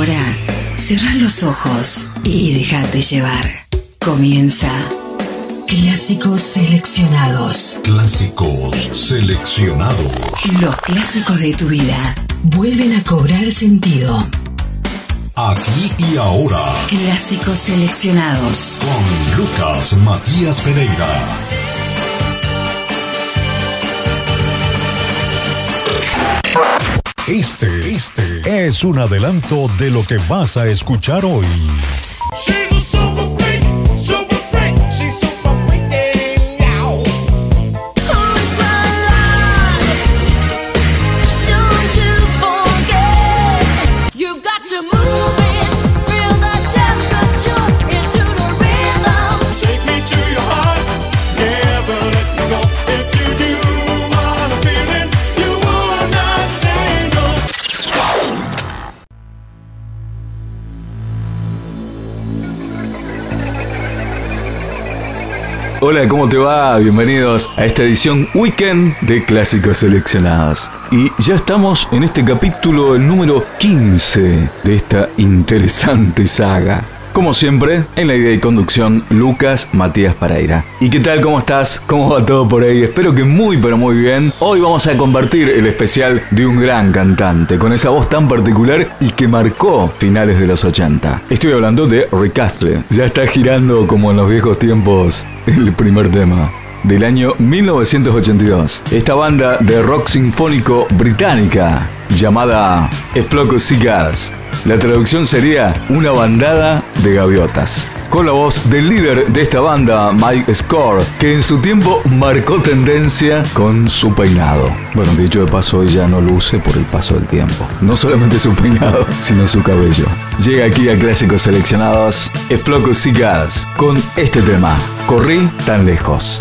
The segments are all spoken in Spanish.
Ahora, cierra los ojos y déjate llevar. Comienza Clásicos Seleccionados. Clásicos seleccionados. Los clásicos de tu vida vuelven a cobrar sentido. Aquí y ahora. Clásicos Seleccionados. Con Lucas Matías Pereira. Este, este es un adelanto de lo que vas a escuchar hoy. Hola, ¿cómo te va? Bienvenidos a esta edición Weekend de Clásicos Seleccionados. Y ya estamos en este capítulo, el número 15 de esta interesante saga. Como siempre, en la idea y conducción, Lucas Matías Pareira. ¿Y qué tal? ¿Cómo estás? ¿Cómo va todo por ahí? Espero que muy pero muy bien. Hoy vamos a compartir el especial de un gran cantante, con esa voz tan particular y que marcó finales de los 80. Estoy hablando de Rick Astley. Ya está girando como en los viejos tiempos el primer tema del año 1982. Esta banda de rock sinfónico británica llamada of Seagulls. La traducción sería una bandada de gaviotas. Con la voz del líder de esta banda, Mike Score, que en su tiempo marcó tendencia con su peinado. Bueno, dicho de paso, ella no luce por el paso del tiempo. No solamente su peinado, sino su cabello. Llega aquí a Clásicos Seleccionados, of Seagulls, con este tema, Corrí tan lejos.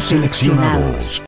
Seleccionados.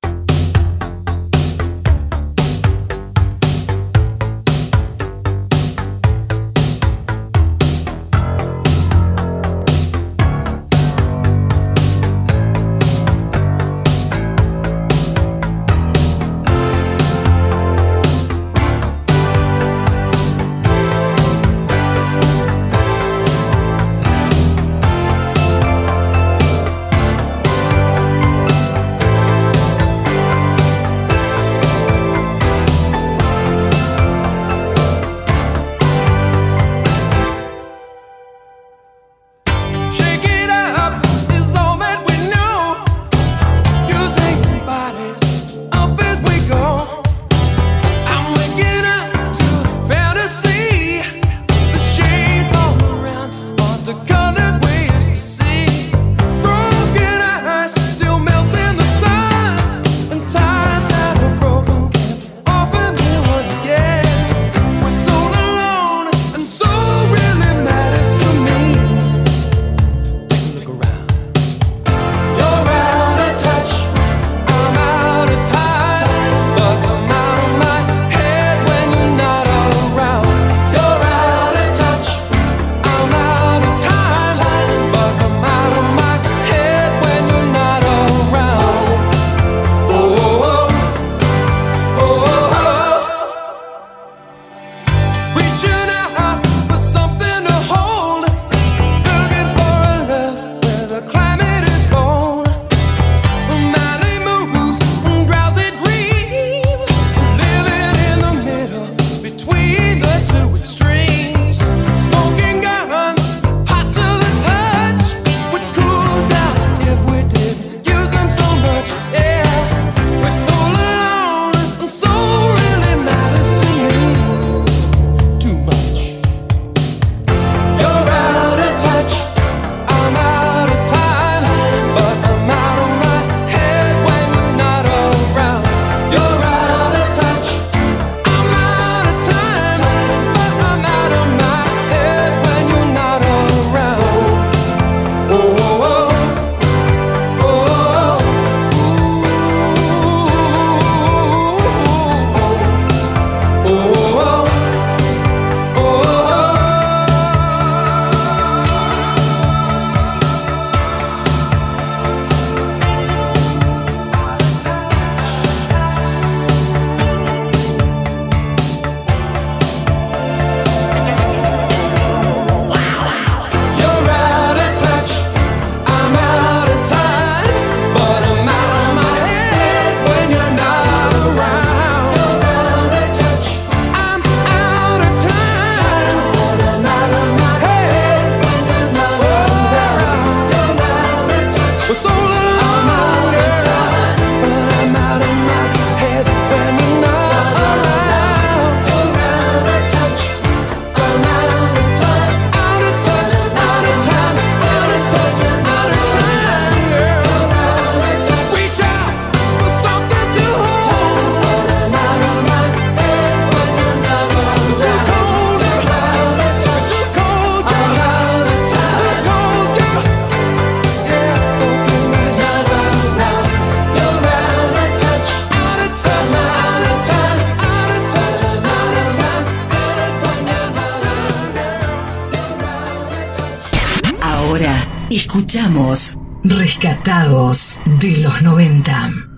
Escuchamos Rescatados de los 90.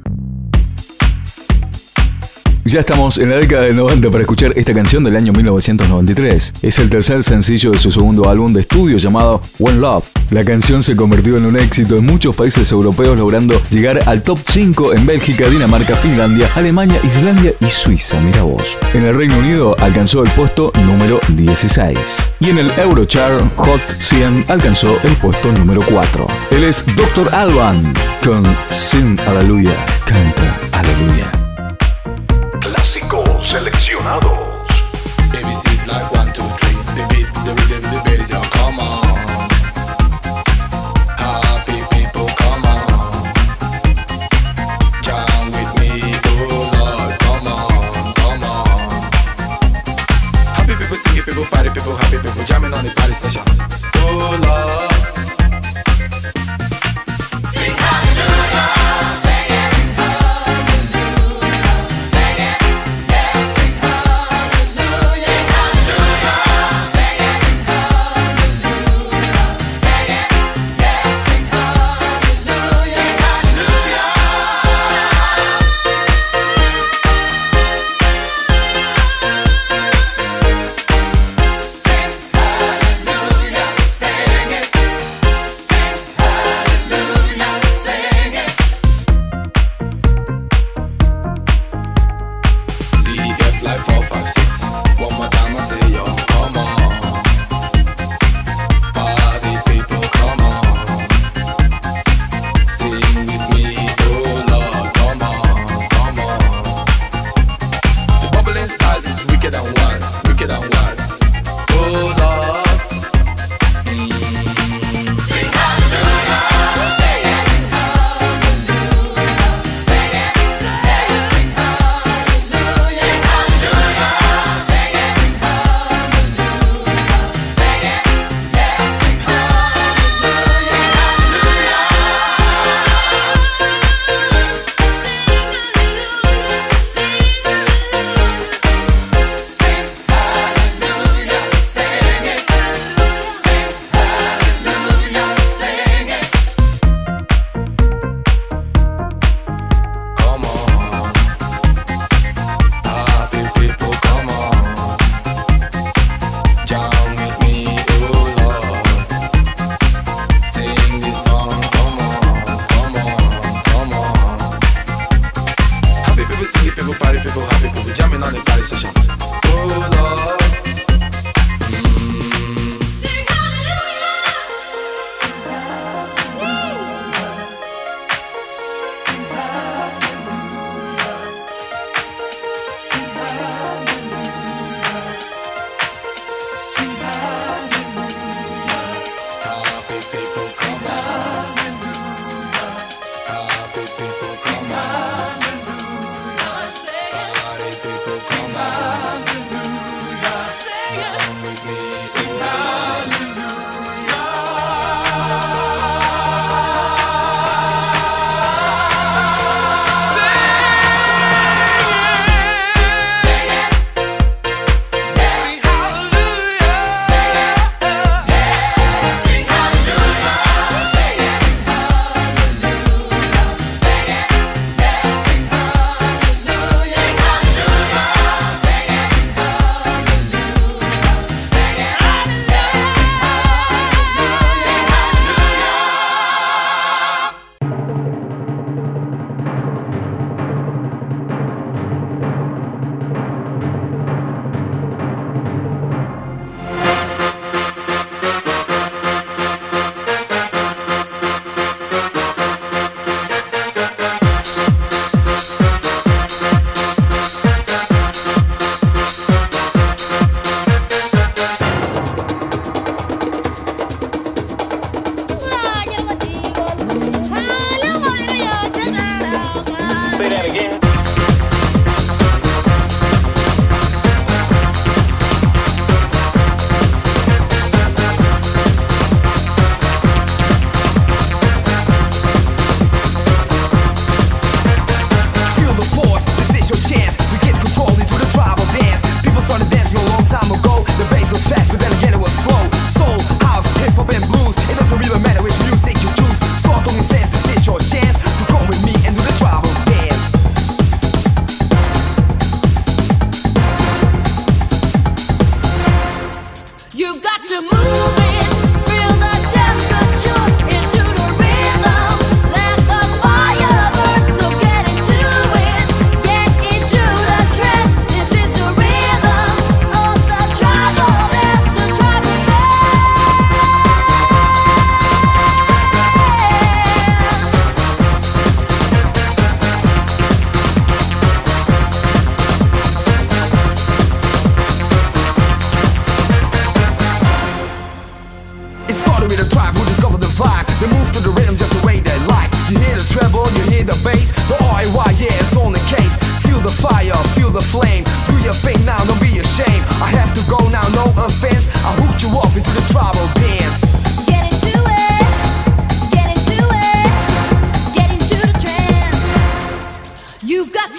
Ya estamos en la década del 90 para escuchar esta canción del año 1993. Es el tercer sencillo de su segundo álbum de estudio llamado One Love. La canción se convirtió en un éxito en muchos países europeos logrando llegar al top 5 en Bélgica, Dinamarca, Finlandia, Alemania, Islandia y Suiza, mira vos. En el Reino Unido alcanzó el puesto número 16 y en el Eurochart Hot 100 alcanzó el puesto número 4. Él es Dr. Alban con Sin Aleluya, canta Aleluya. Seleccionados.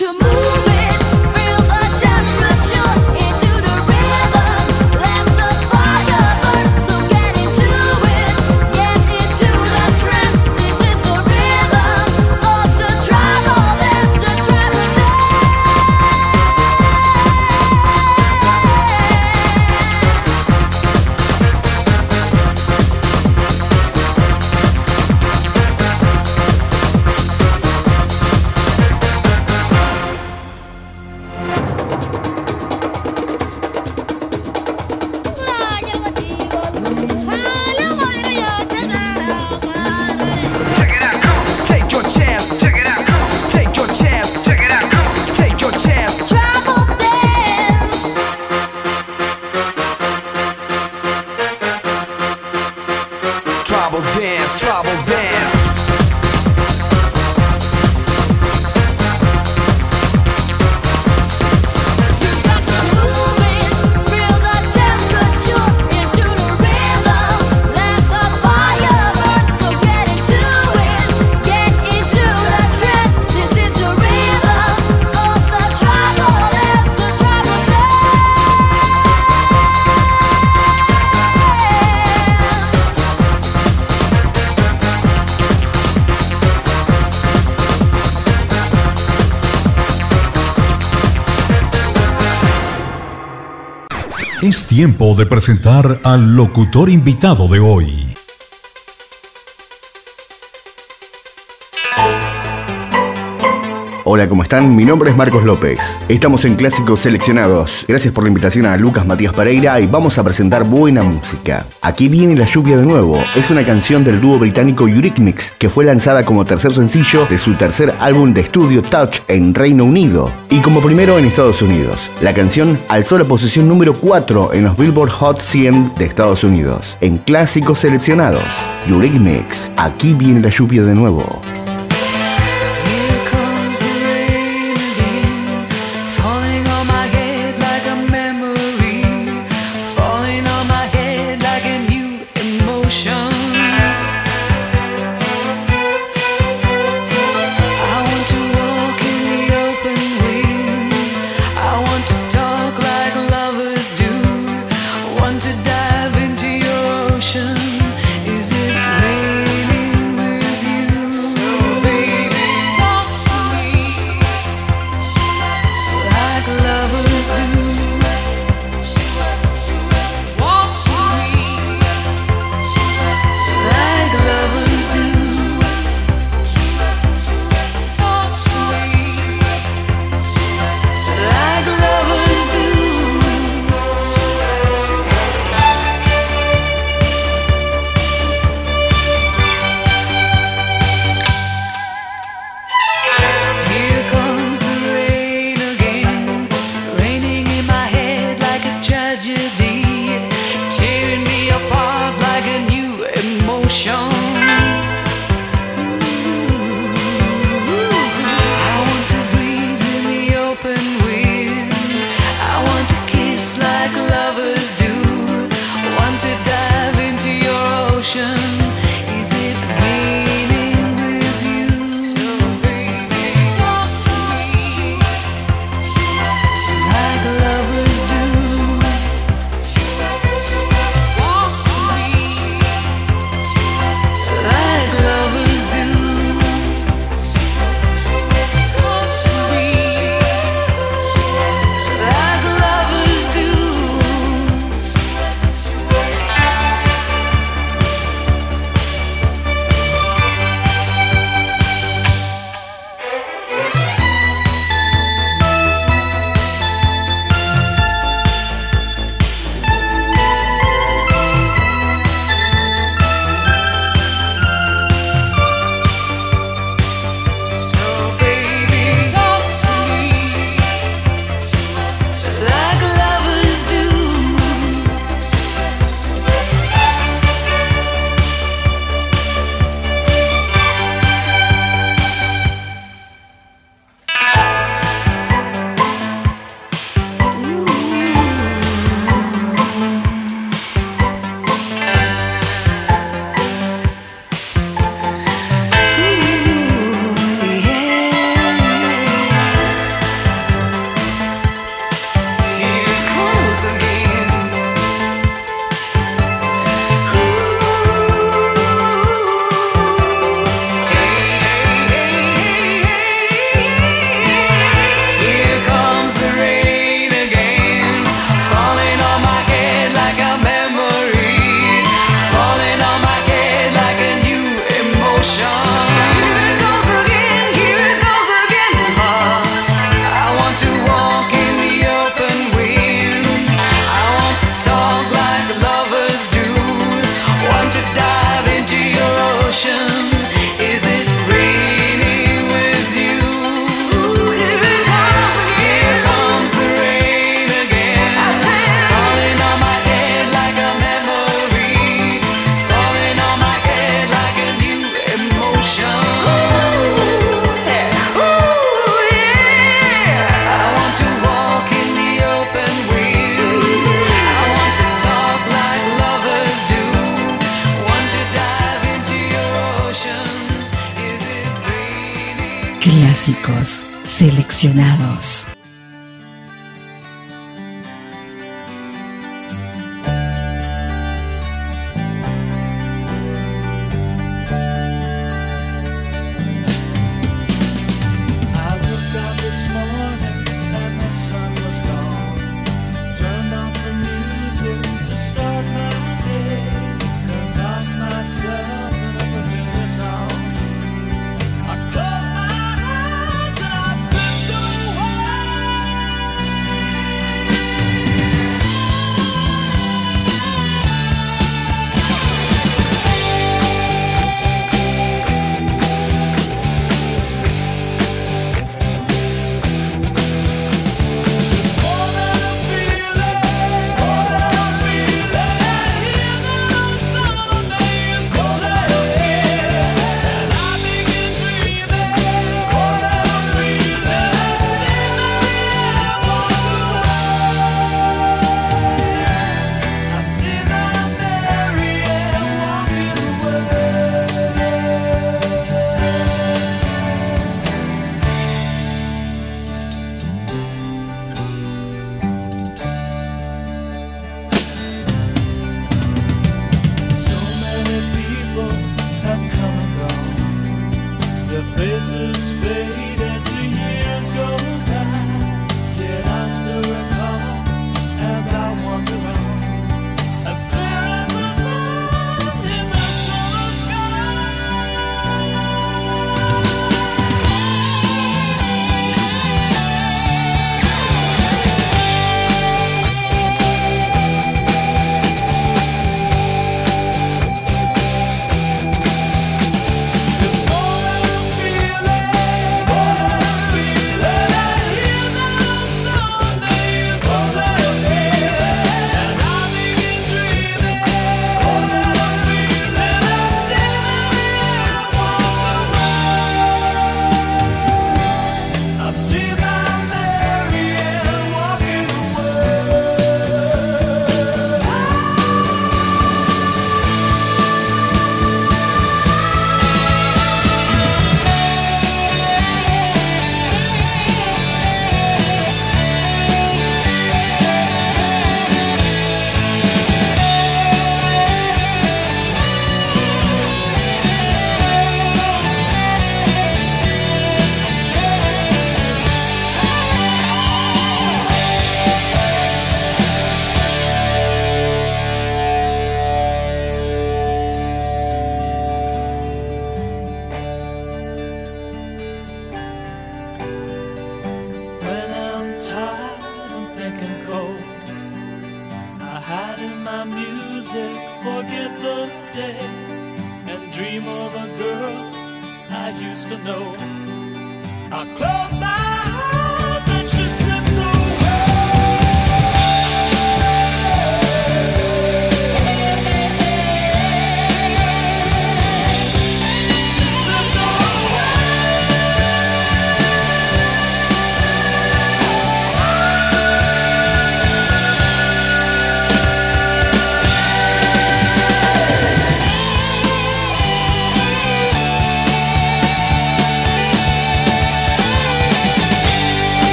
Es tiempo de presentar al locutor invitado de hoy. Hola, ¿cómo están? Mi nombre es Marcos López. Estamos en Clásicos Seleccionados. Gracias por la invitación a Lucas Matías Pereira y vamos a presentar buena música. Aquí viene la lluvia de nuevo. Es una canción del dúo británico Eurythmics que fue lanzada como tercer sencillo de su tercer álbum de estudio Touch en Reino Unido y como primero en Estados Unidos. La canción alzó la posición número 4 en los Billboard Hot 100 de Estados Unidos. En Clásicos Seleccionados, Eurythmics. Aquí viene la lluvia de nuevo.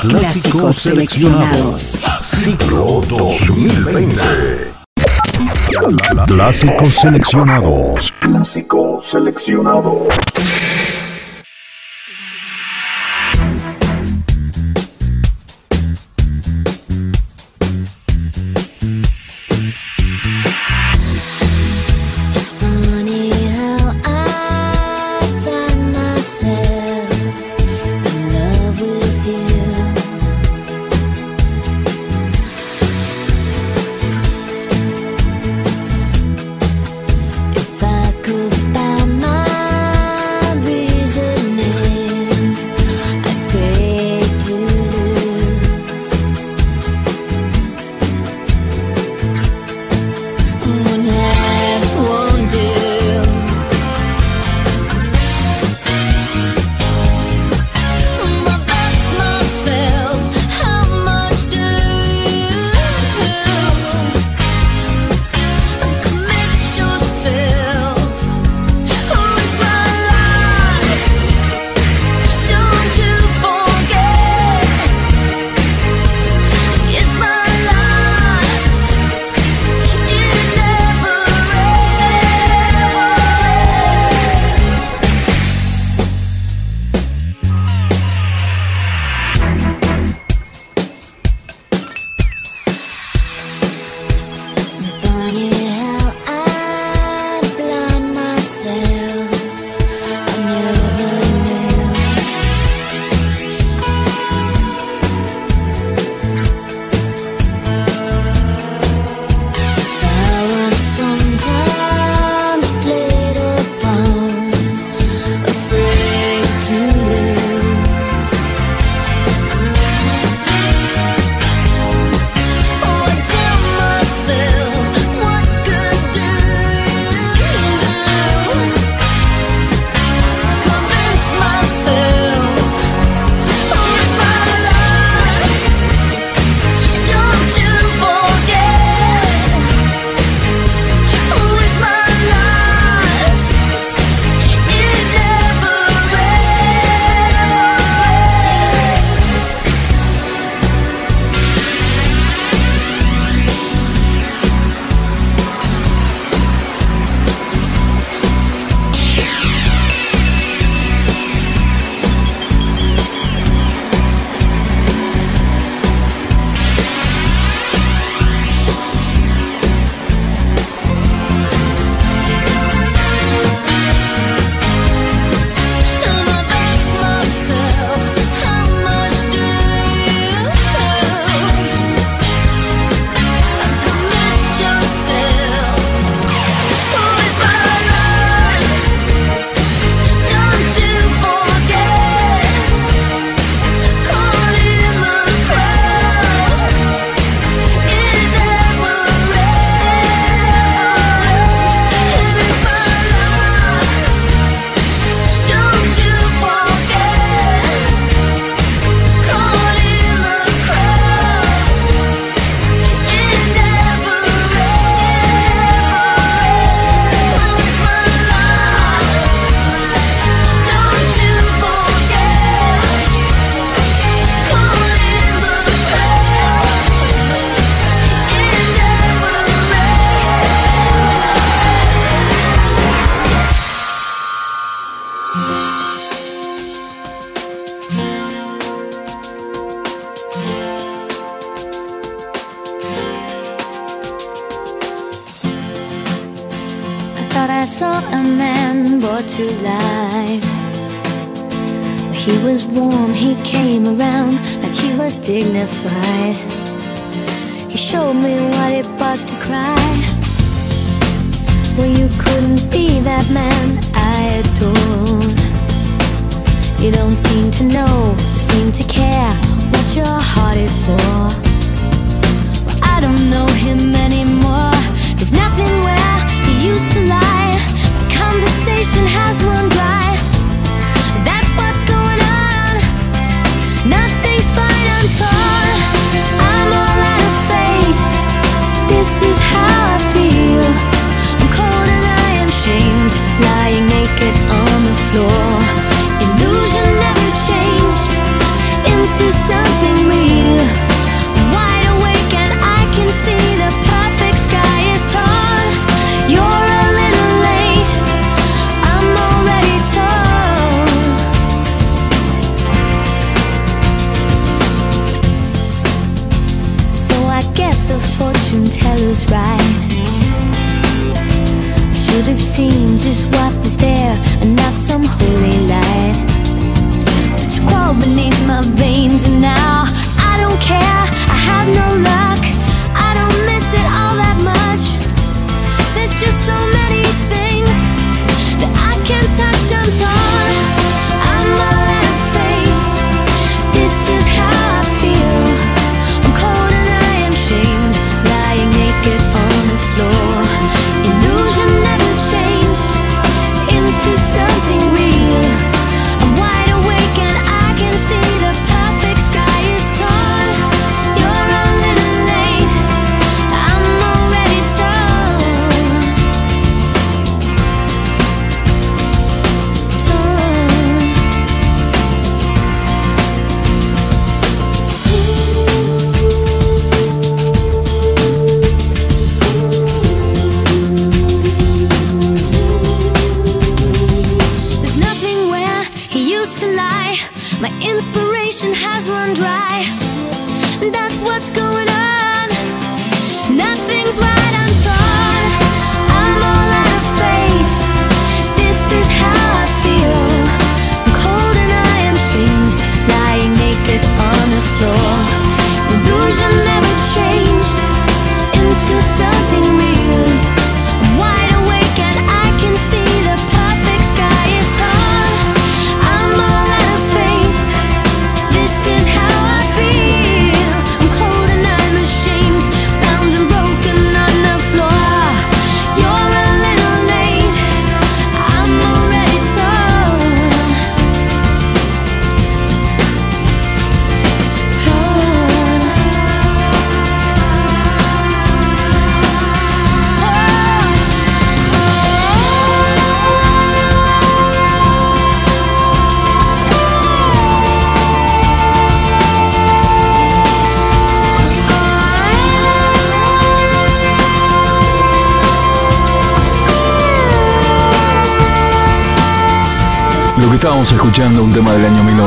Clásicos seleccionados. Ciclo 2020. Clásicos seleccionados. Clásicos seleccionados.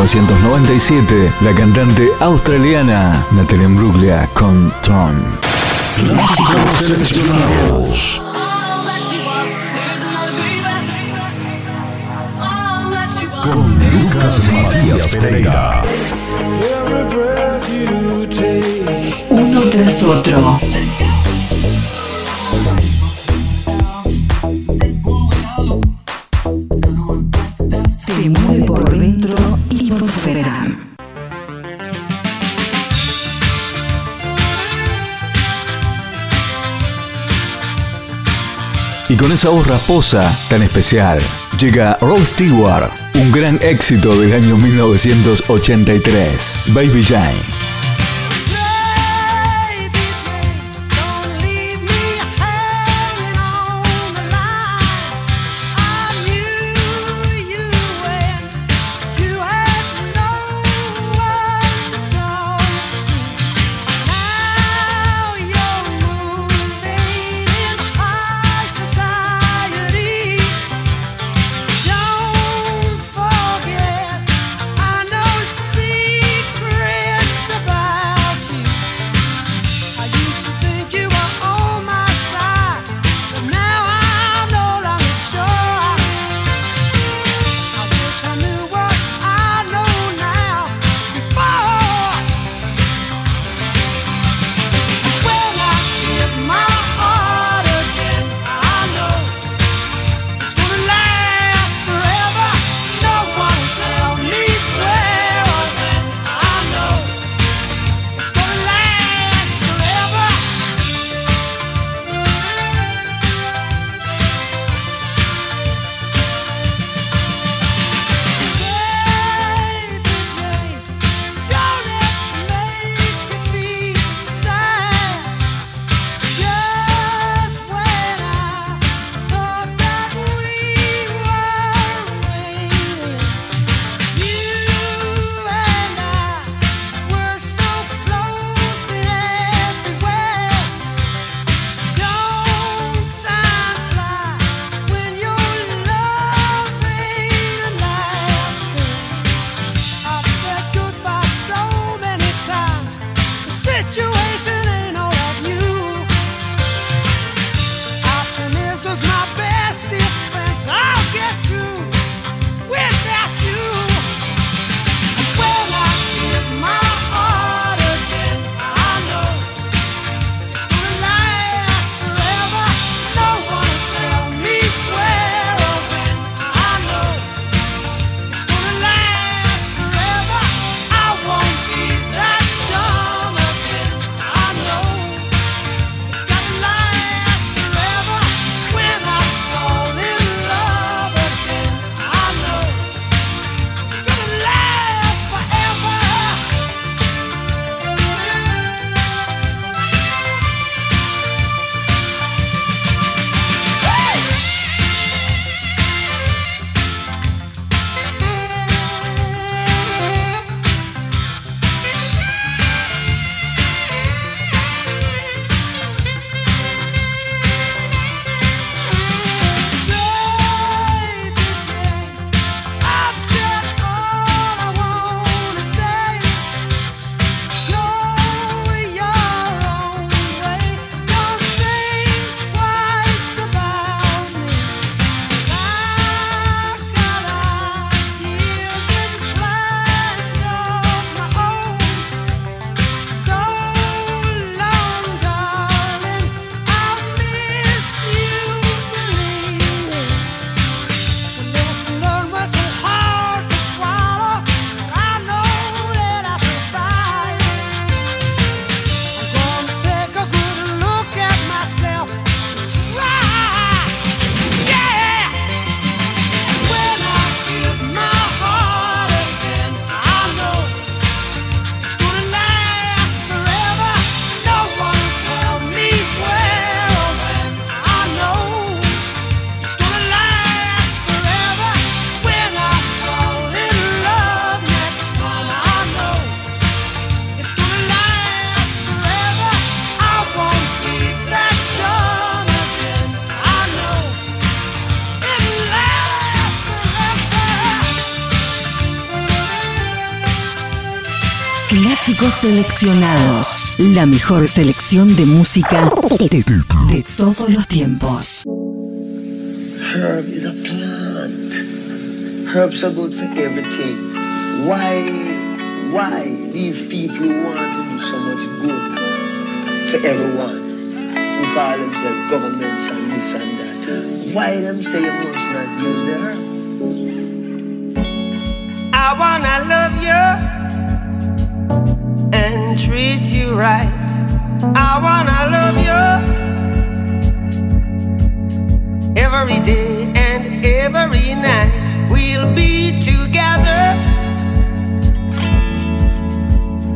1997, la cantante australiana Natalia Bruglia con Tron. Con Lucas Matías Pereira. Uno tras otro. sabor raposa tan especial. Llega Rose Stewart, un gran éxito del año 1983, Baby Jane. La mejor selección de música de todos los tiempos. Herb is a plant. Herbs are good for everything. Why, why these people who want to do so much good for everyone, who call themselves governments and this and that, why them say you must not use the herb? I wanna love you. treat you right. I wanna love you every day and every night. We'll be together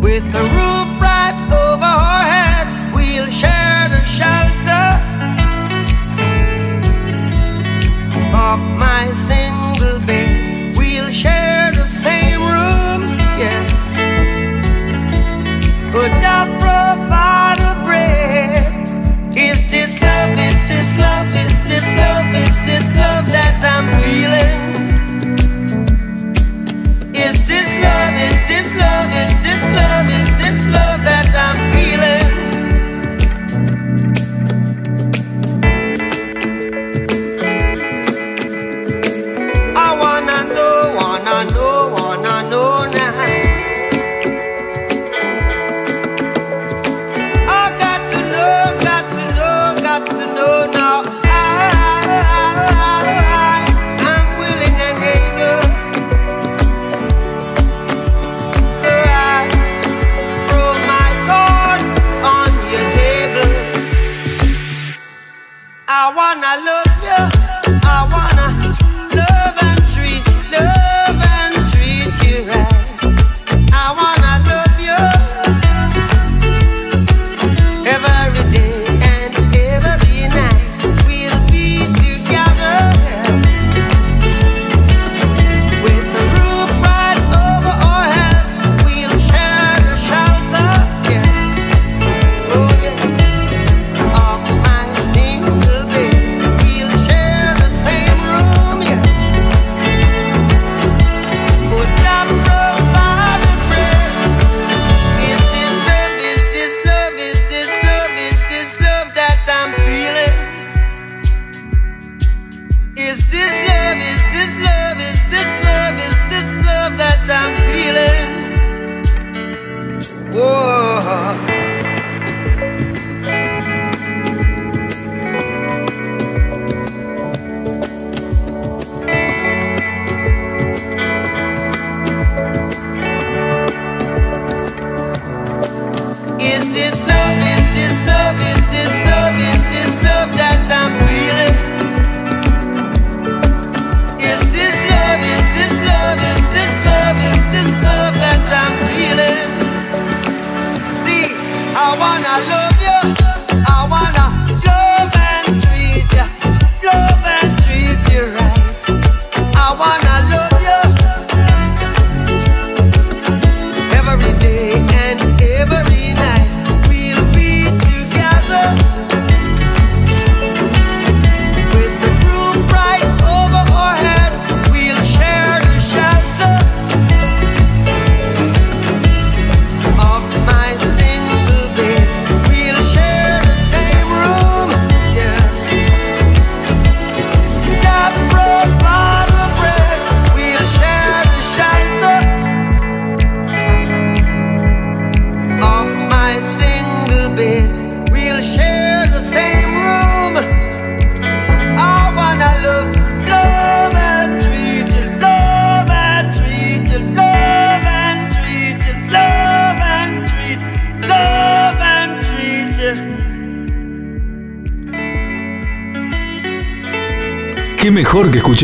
with a roof right over our heads. We'll share the shelter of my sin.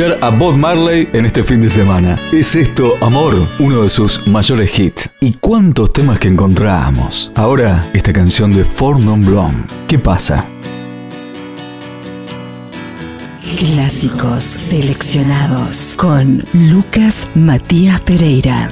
a Bob Marley en este fin de semana. Es esto, amor, uno de sus mayores hits. ¿Y cuántos temas que encontramos? Ahora, esta canción de Fornon Blom. ¿Qué pasa? Clásicos seleccionados con Lucas Matías Pereira.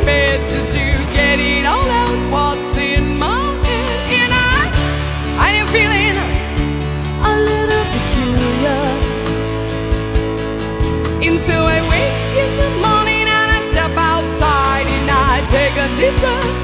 deeper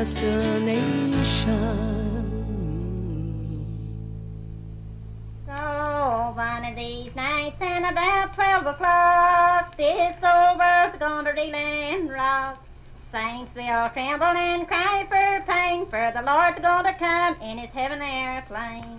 destination. So one of these nights and about twelve o'clock, this old world's gonna reel and rock. Saints will tremble and cry for pain, for the Lord's gonna come in his heaven airplane.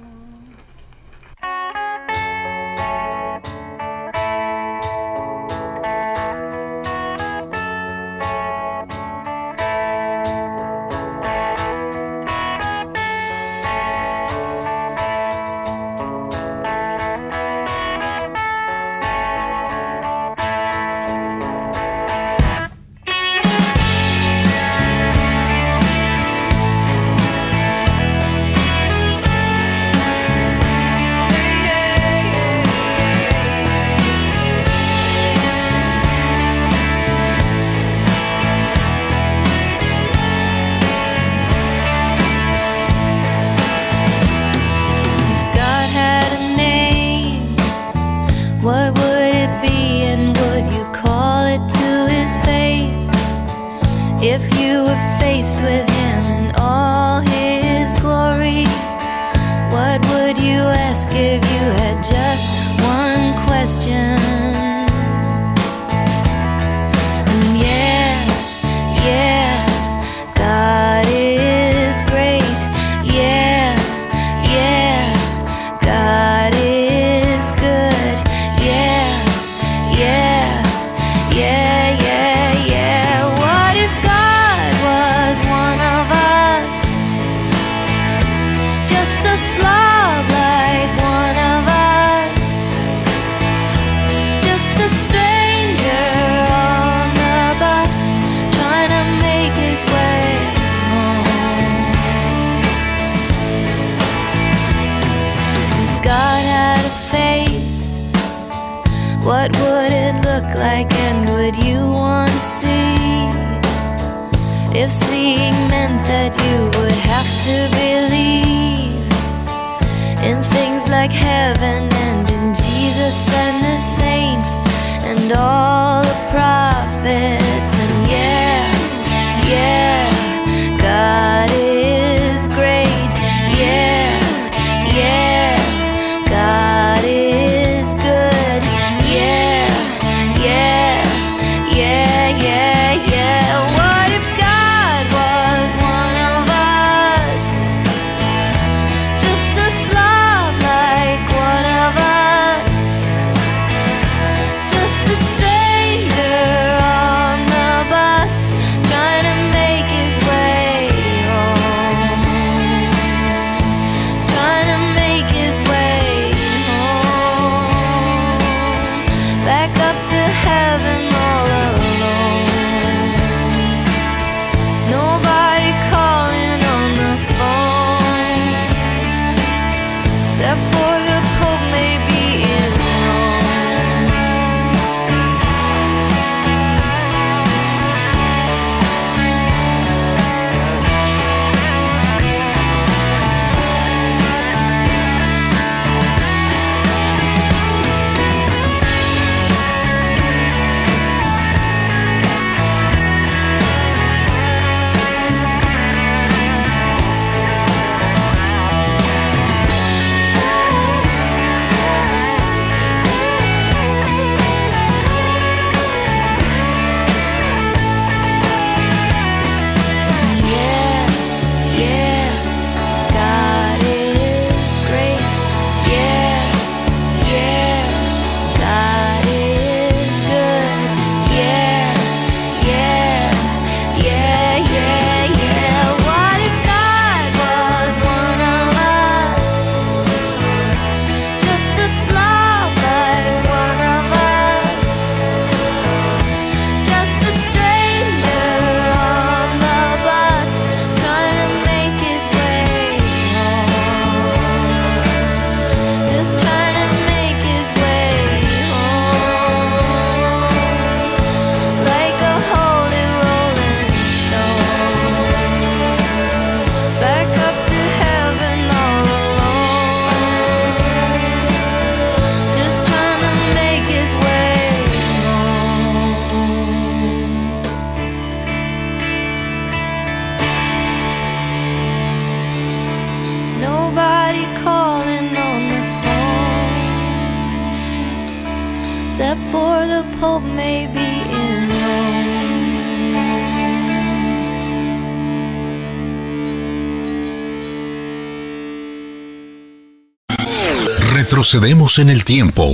Retrocedemos en el tiempo.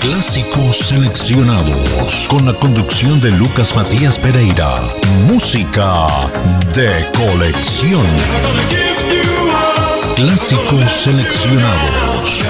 Clásicos seleccionados con la conducción de Lucas Matías Pereira. Música de colección. Clásicos seleccionados.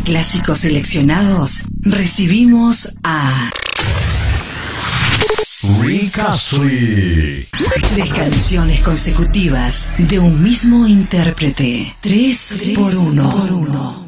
De clásicos seleccionados, recibimos a Rick Astley. tres canciones consecutivas de un mismo intérprete. Tres, por uno. Por uno.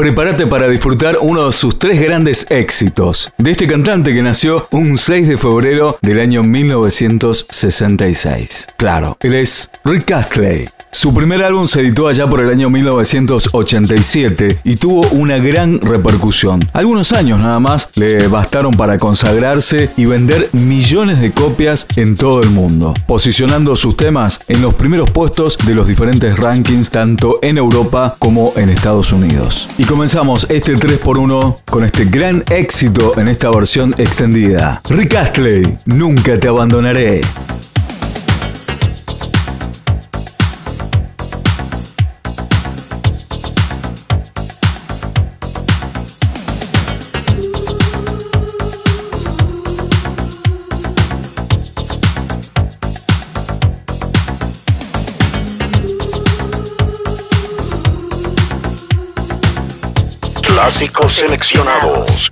Prepárate para disfrutar uno de sus tres grandes éxitos, de este cantante que nació un 6 de febrero del año 1966. Claro, él es Rick Astley. Su primer álbum se editó allá por el año 1987 y tuvo una gran repercusión. Algunos años nada más le bastaron para consagrarse y vender millones de copias en todo el mundo, posicionando sus temas en los primeros puestos de los diferentes rankings tanto en Europa como en Estados Unidos. Y comenzamos este 3x1 con este gran éxito en esta versión extendida. Rick Astley, Nunca te abandonaré. Clásicos seleccionados.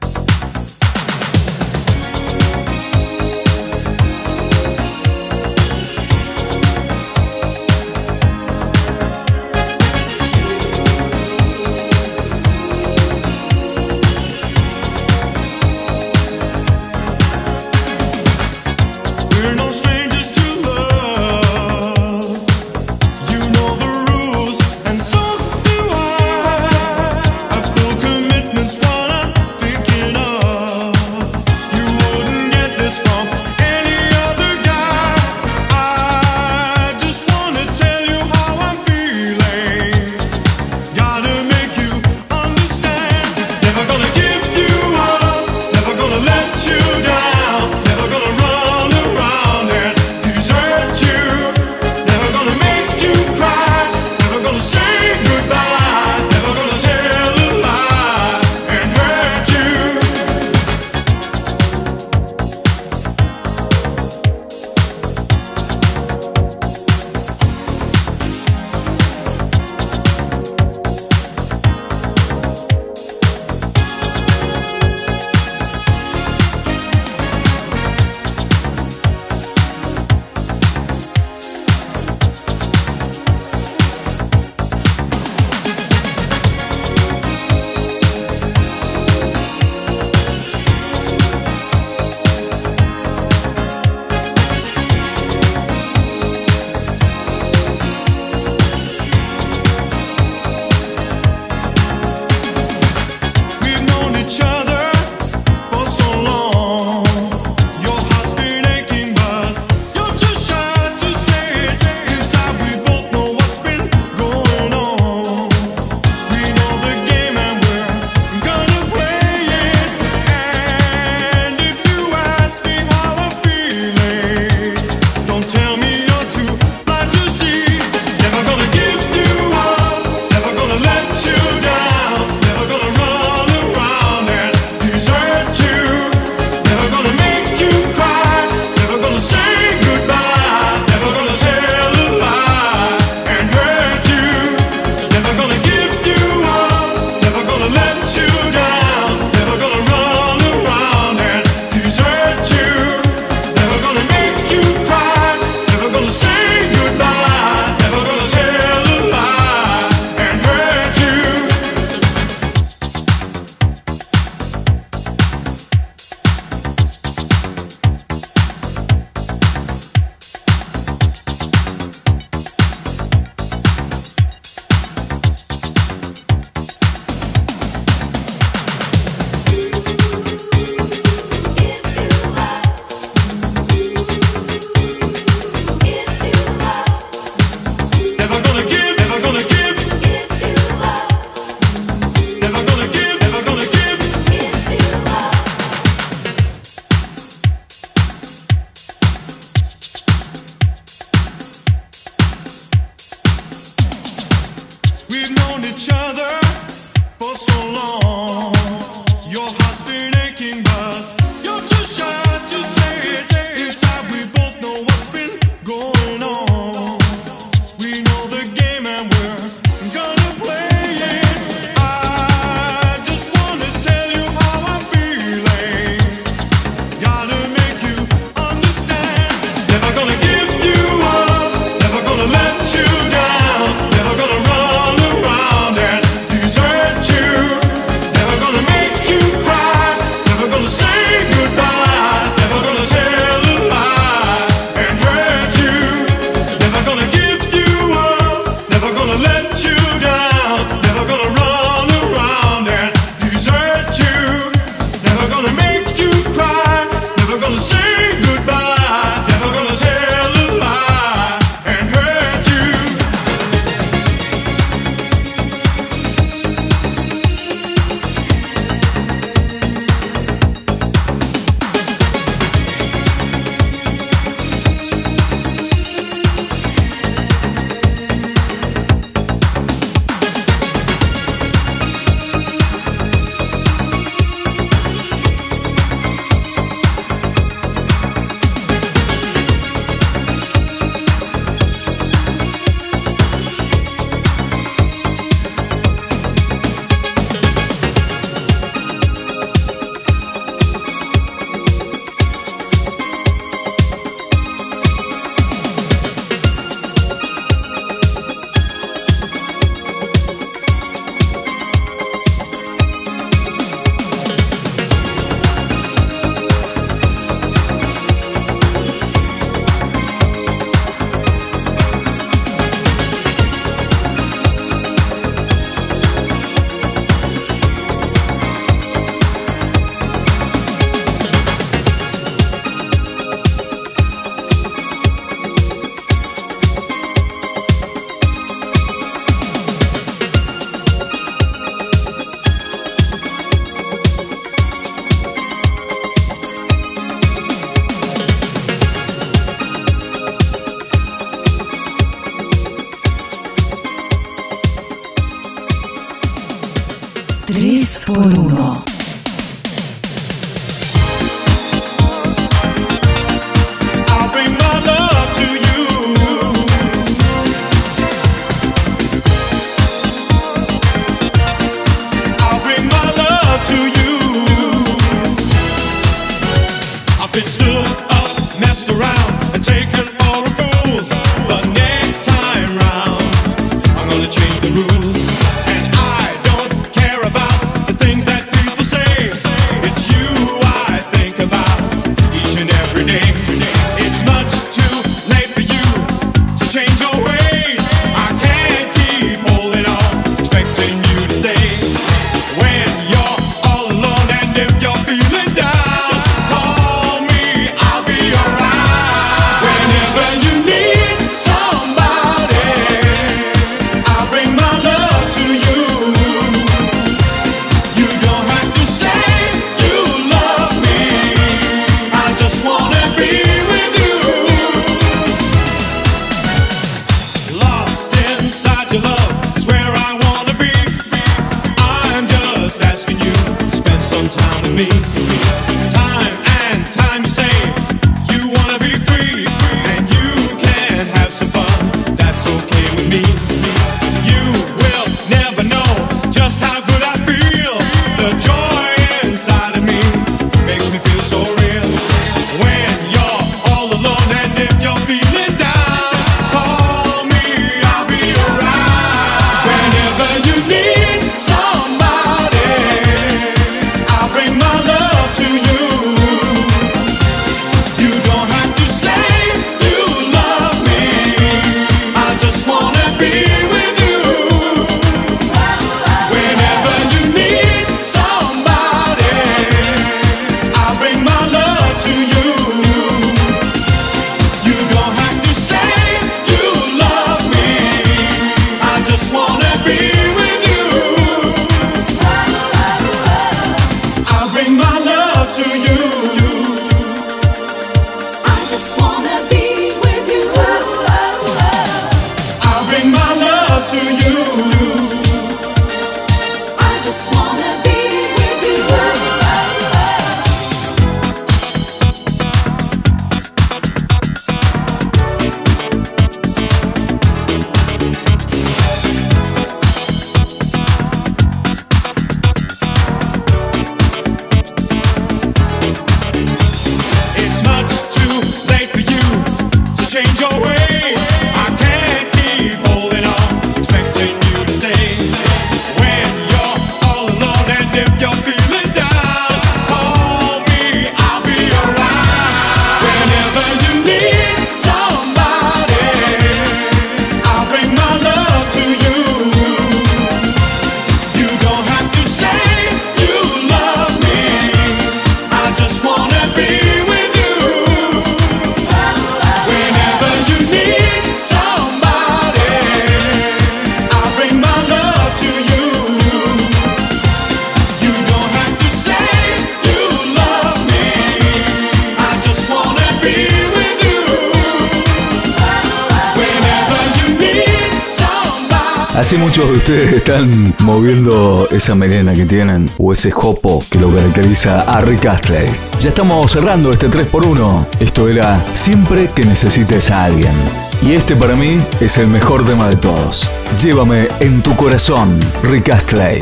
esa melena que tienen o ese jopo que lo caracteriza a Rick Astley. Ya estamos cerrando este 3x1. Esto era Siempre que necesites a alguien. Y este para mí es el mejor tema de todos. Llévame en tu corazón, Rick Astley.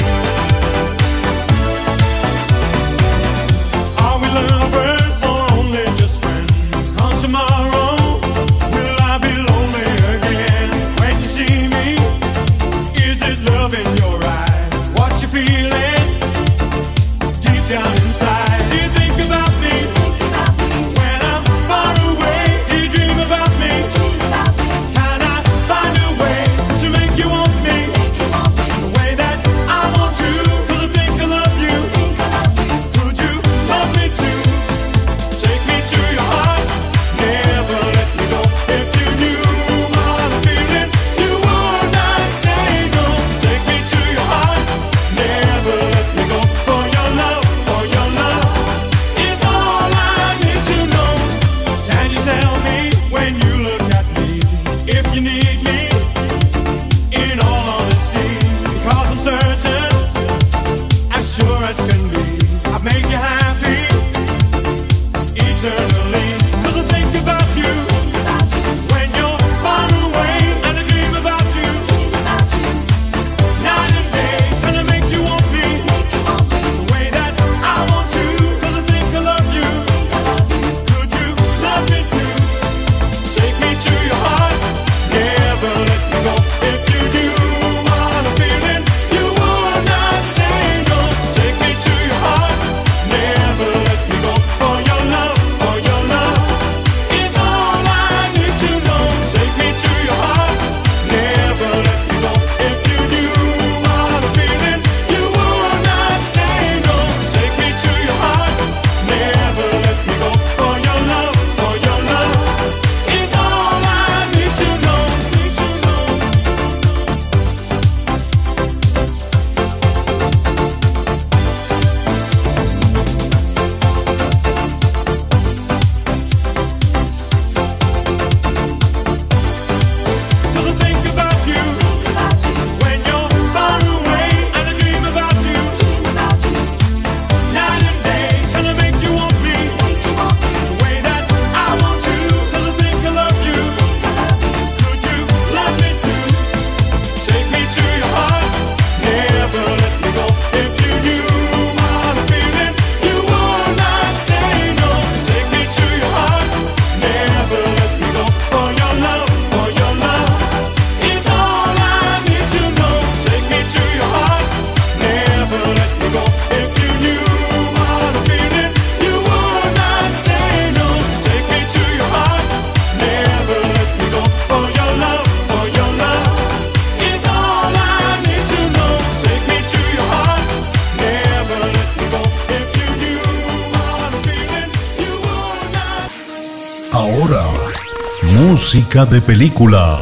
De película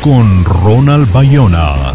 con Ronald Bayona.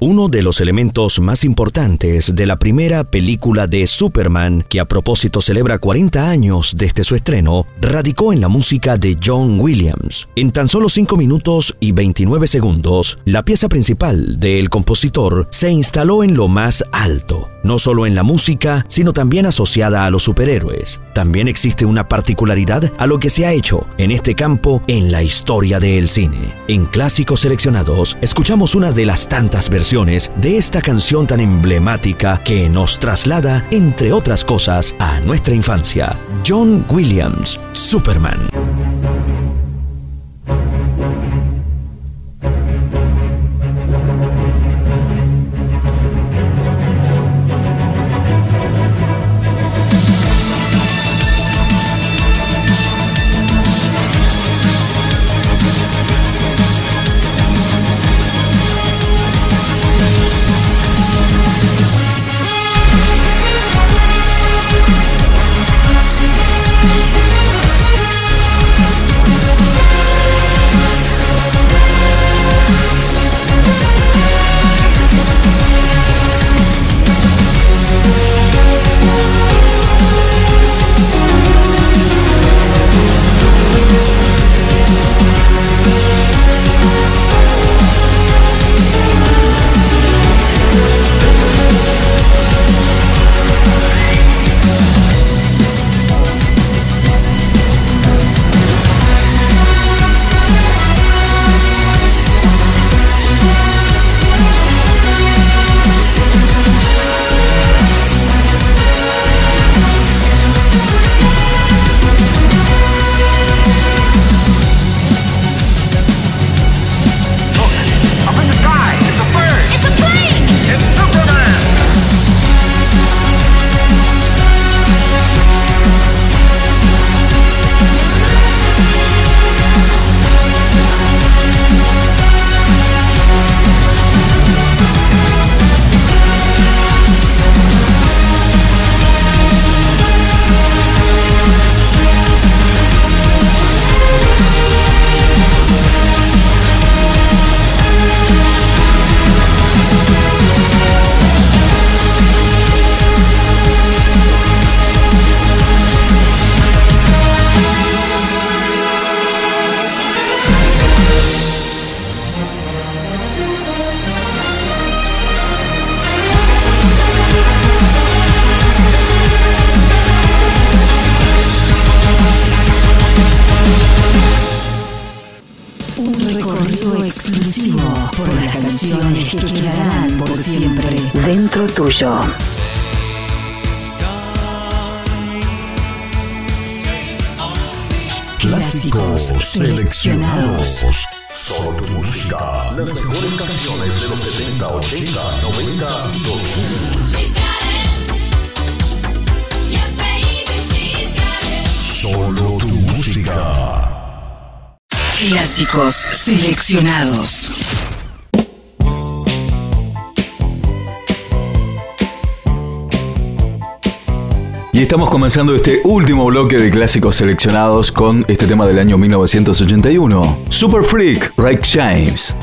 Uno de los elementos más importantes de la primera película de Superman, que a propósito celebra 40 años desde su estreno, radicó en la música de John Williams. En tan solo 5 minutos y 29 segundos, la pieza principal del compositor se instaló en lo más alto no solo en la música, sino también asociada a los superhéroes. También existe una particularidad a lo que se ha hecho en este campo en la historia del cine. En Clásicos Seleccionados escuchamos una de las tantas versiones de esta canción tan emblemática que nos traslada, entre otras cosas, a nuestra infancia. John Williams, Superman. comenzando este último bloque de clásicos seleccionados con este tema del año 1981, Super Freak, Rick James.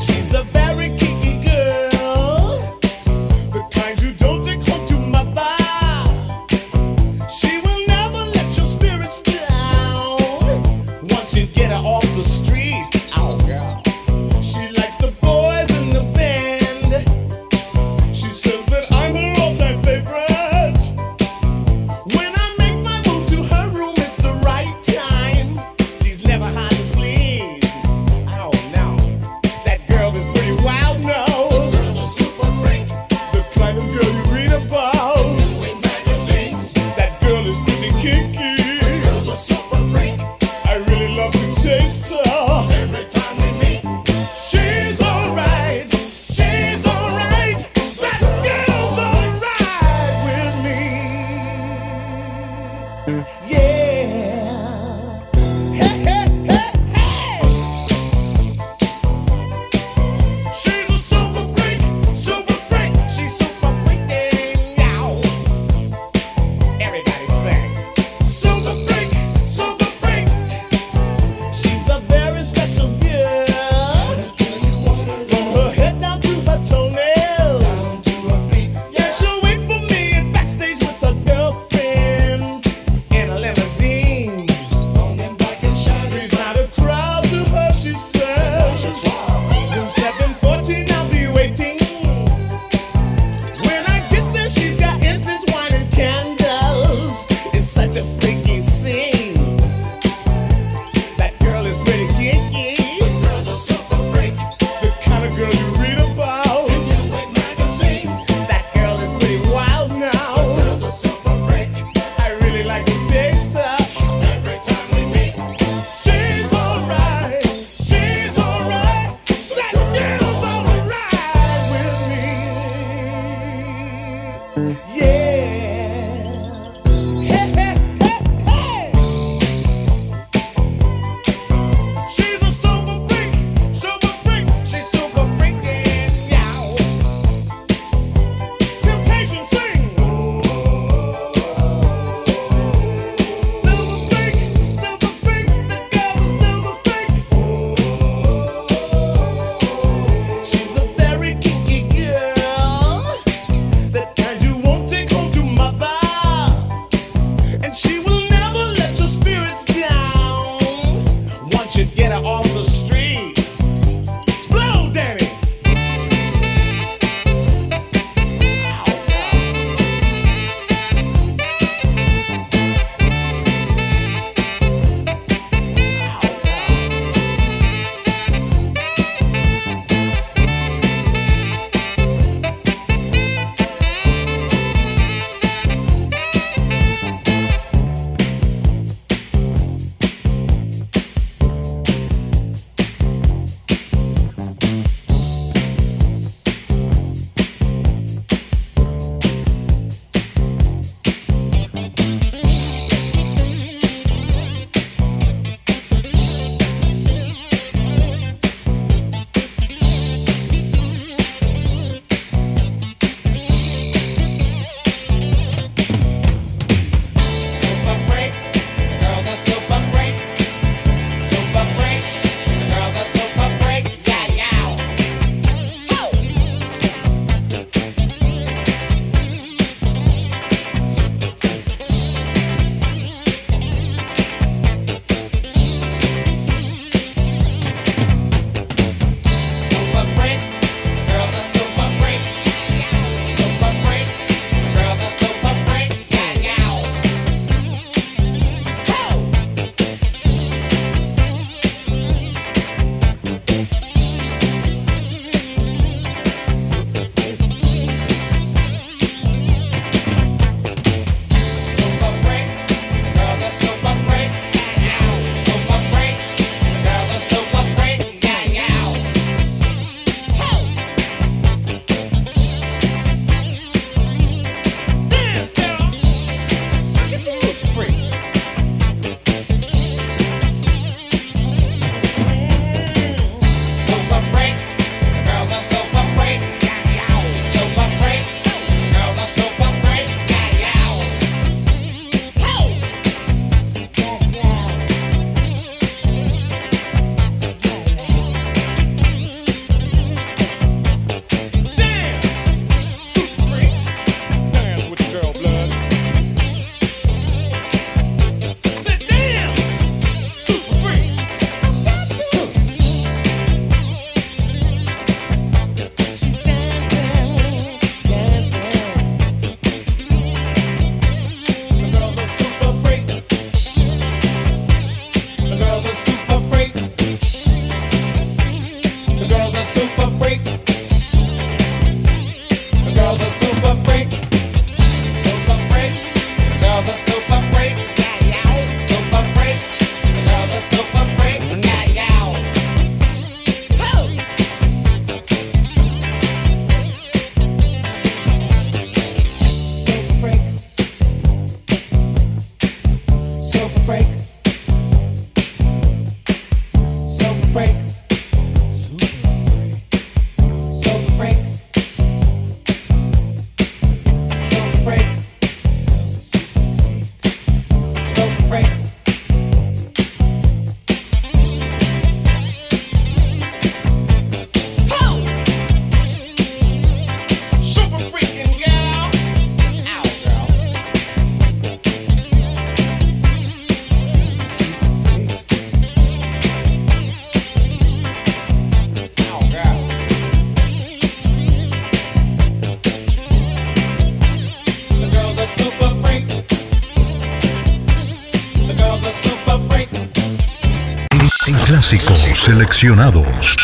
Clásicos seleccionados.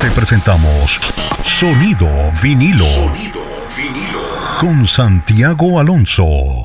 Te presentamos Sonido vinilo. Con Santiago Alonso.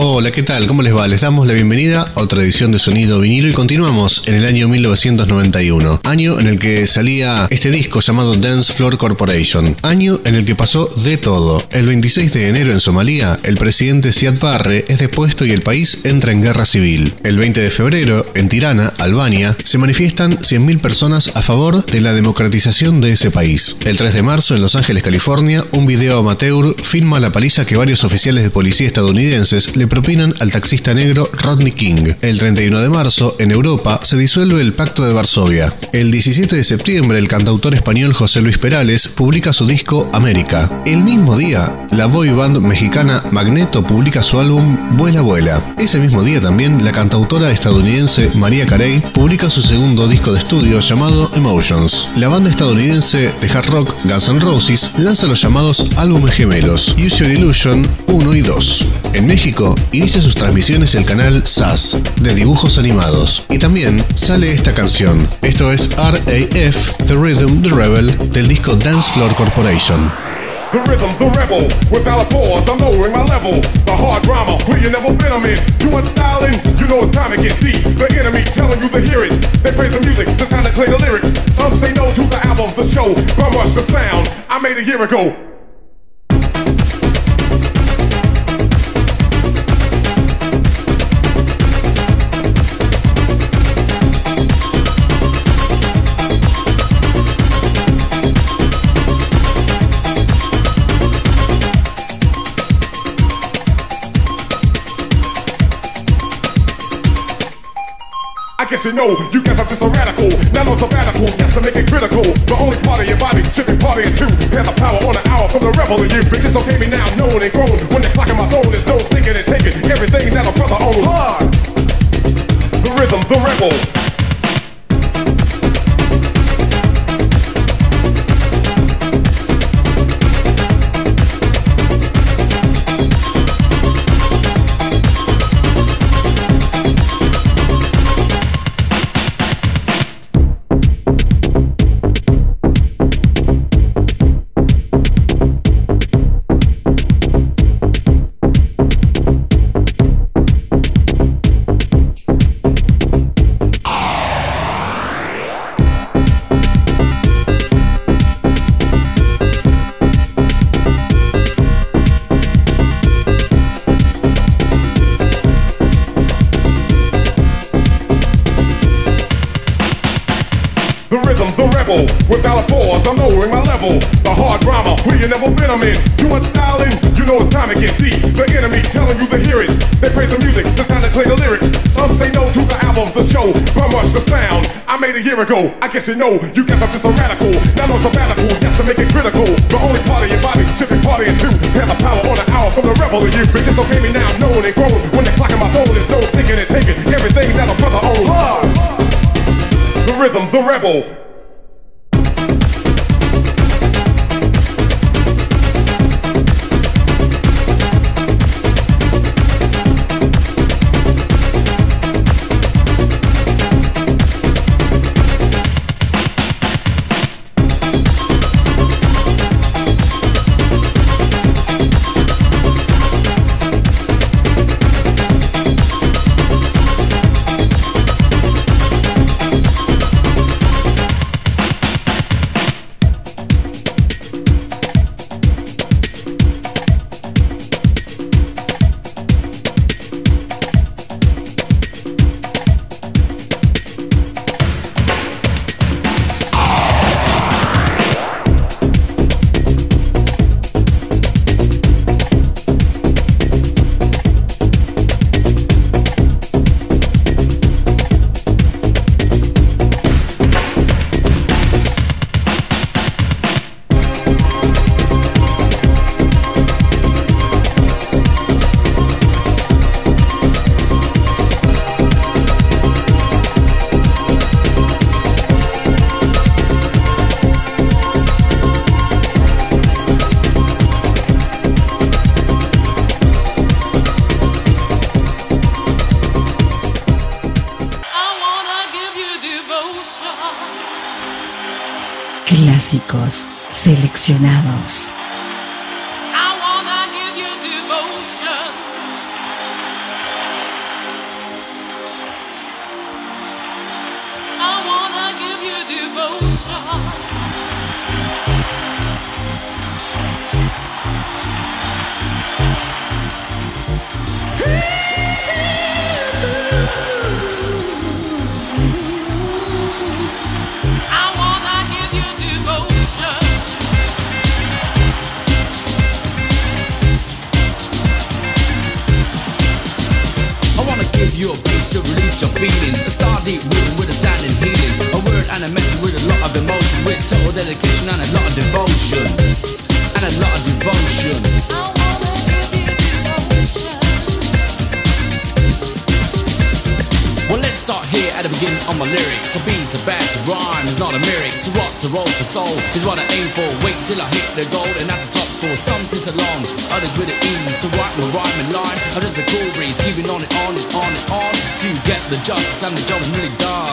Hola, ¿qué tal? ¿Cómo les va? Les damos la bienvenida a otra edición de Sonido Vinilo y continuamos en el año 1991, año en el que salía este disco llamado Dance Floor Corporation, año en el que pasó de todo. El 26 de enero en Somalia, el presidente Siad Barre es depuesto y el país entra en guerra civil. El 20 de febrero, en Tirana, Albania, se manifiestan 100.000 personas a favor de la democratización de ese país. El 3 de marzo, en Los Ángeles, California, un video amateur filma la paliza que varios oficiales de policía estadounidenses le propinan al taxista negro Rodney King. El 31 de marzo, en Europa, se disuelve el Pacto de Varsovia. El 17 de septiembre, el cantautor español José Luis Perales publica su disco América. El mismo día, la boy band mexicana Magneto publica su álbum Vuela Vuela. Ese mismo día también, la cantautora estadounidense María Carey publica su segundo disco de estudio llamado Emotions. La banda estadounidense de hard rock Guns N' Roses lanza los llamados álbumes gemelos Use Your Illusion 1 y 2. En México, inicia sus transmisiones el canal SAS de dibujos animados. Y también sale esta canción. Esto es RAF, The Rhythm, The Rebel, del disco Dance Floor Corporation. The rhythm, the rebel, without a pause, I'm lowering my level. The hard drama, where you never been, I'm in. Too much styling, you know it's time to get deep. The enemy telling you to hear it. They praise the music, just time to clear the lyrics. Some say no to the album, the show, bum rush the sound. I made a year ago. Guess you know, you guys are just a radical. Now no sabbatical, yes, to make it critical. The only part of your body should be partying too. Have the power on an hour from the rebel in you. Bitches okay me now, known and grown. When the clock in my zone is no sneaking and taking everything that a brother owns. Hard. The rhythm, the rebel. I'm lowering my level. The hard drama, where you never been, I'm in. Too much styling, you know it's time to get deep. The enemy telling you to hear it. They praise the music, just time to play the lyrics. Some say no to the album, the show, bum rush the sound. I made a year ago, I guess you know, you guess I'm just a radical. Now no sabbatical, yes to make it critical. The only part of your body should be partying too. Have the power on an hour from the rebel in you. Bitches okay me now, known and grown. When the clock in my zone is no sneaking and taking everything that a brother owns. The rhythm, the rebel. nationale. to beat, to bad to rhyme is not a miracle. To rock, to roll for soul is what I aim for. Wait till I hit the goal, and that's the top score. Some too so long, others with the ease. To write my rhyme and line, I'm a cool breeze, keeping on and on and on and on to get the justice, and the job is nearly done.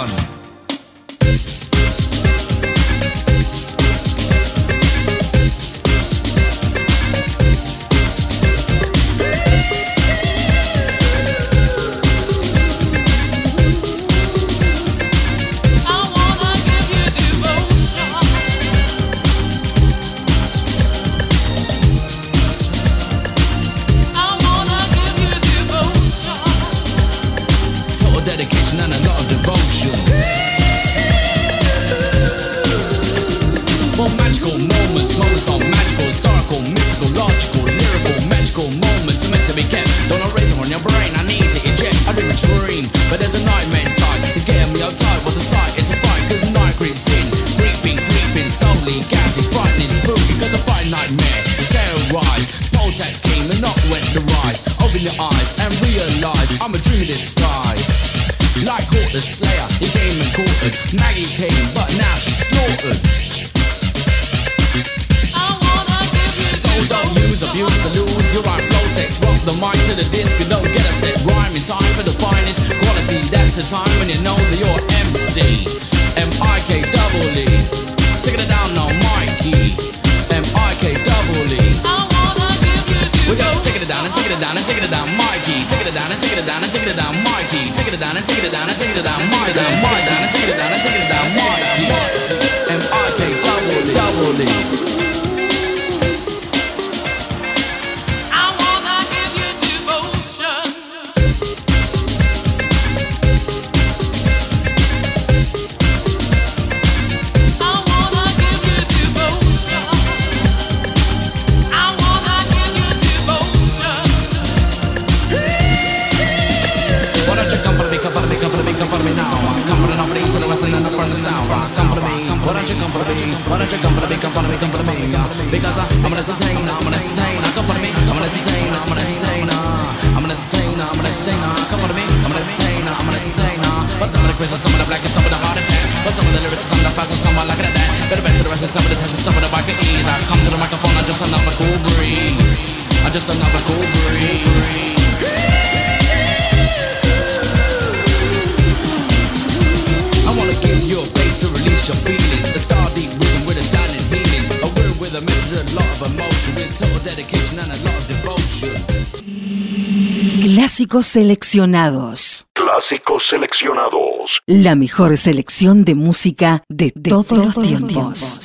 Clásicos seleccionados. Clásicos seleccionados. La mejor selección de música de, todos, los tiempos. Los tiempos.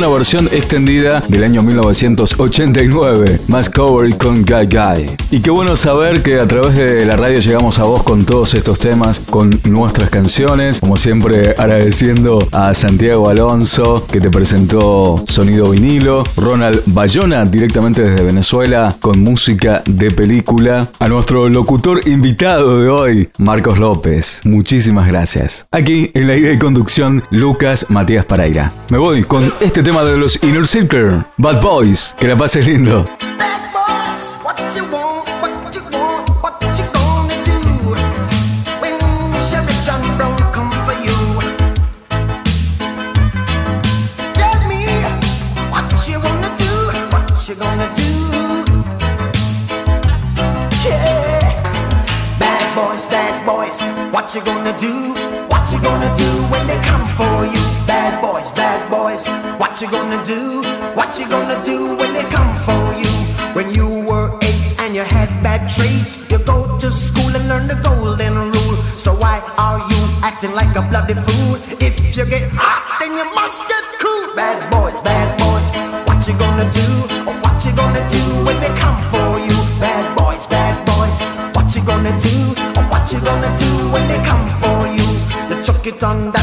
una versión extendida del año 1989, más cover con Guy Guy. Y qué bueno saber que a través de la radio llegamos a vos con todos estos temas, con nuestras canciones. Como siempre, agradeciendo a Santiago Alonso, que te presentó Sonido Vinilo, Ronald Bayona, directamente desde Venezuela, con música de película, a nuestro locutor invitado de hoy, Marcos López. Muchísimas gracias. Aquí, en la idea de conducción, Lucas Matías Paraira. Me voy con este tema tema de los Inner Circle, Bad Boys. Que la pases lindo.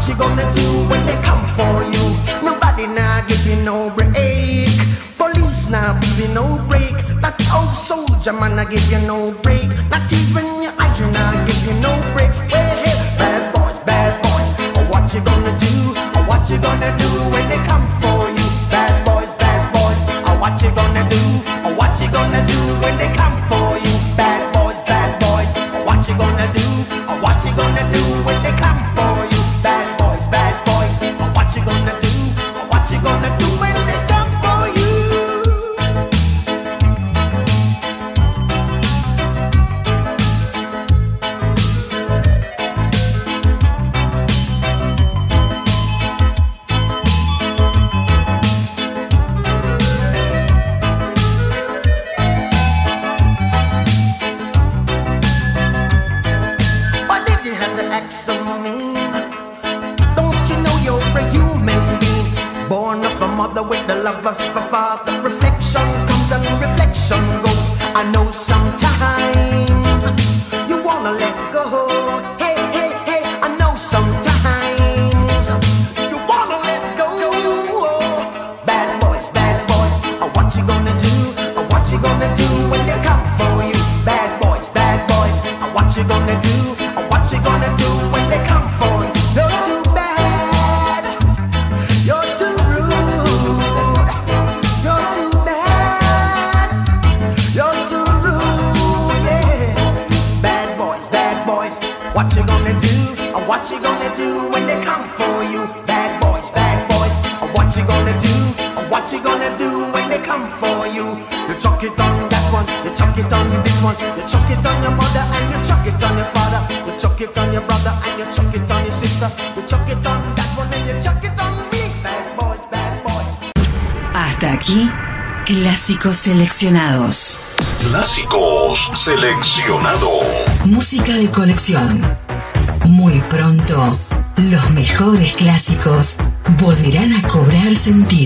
What you gonna do when they come for you? Nobody now give you no break. Police now give you no break. That old soldier man I give you no break. Not even your eyes now give you no breaks. Hey, hey, bad boys, bad boys. What you gonna do? What you gonna do when they come for you? Bad boys, bad boys. What you gonna do? What you gonna do when they come for you? Clásicos seleccionados. Clásicos seleccionados. Música de colección. Muy pronto, los mejores clásicos volverán a cobrar sentido.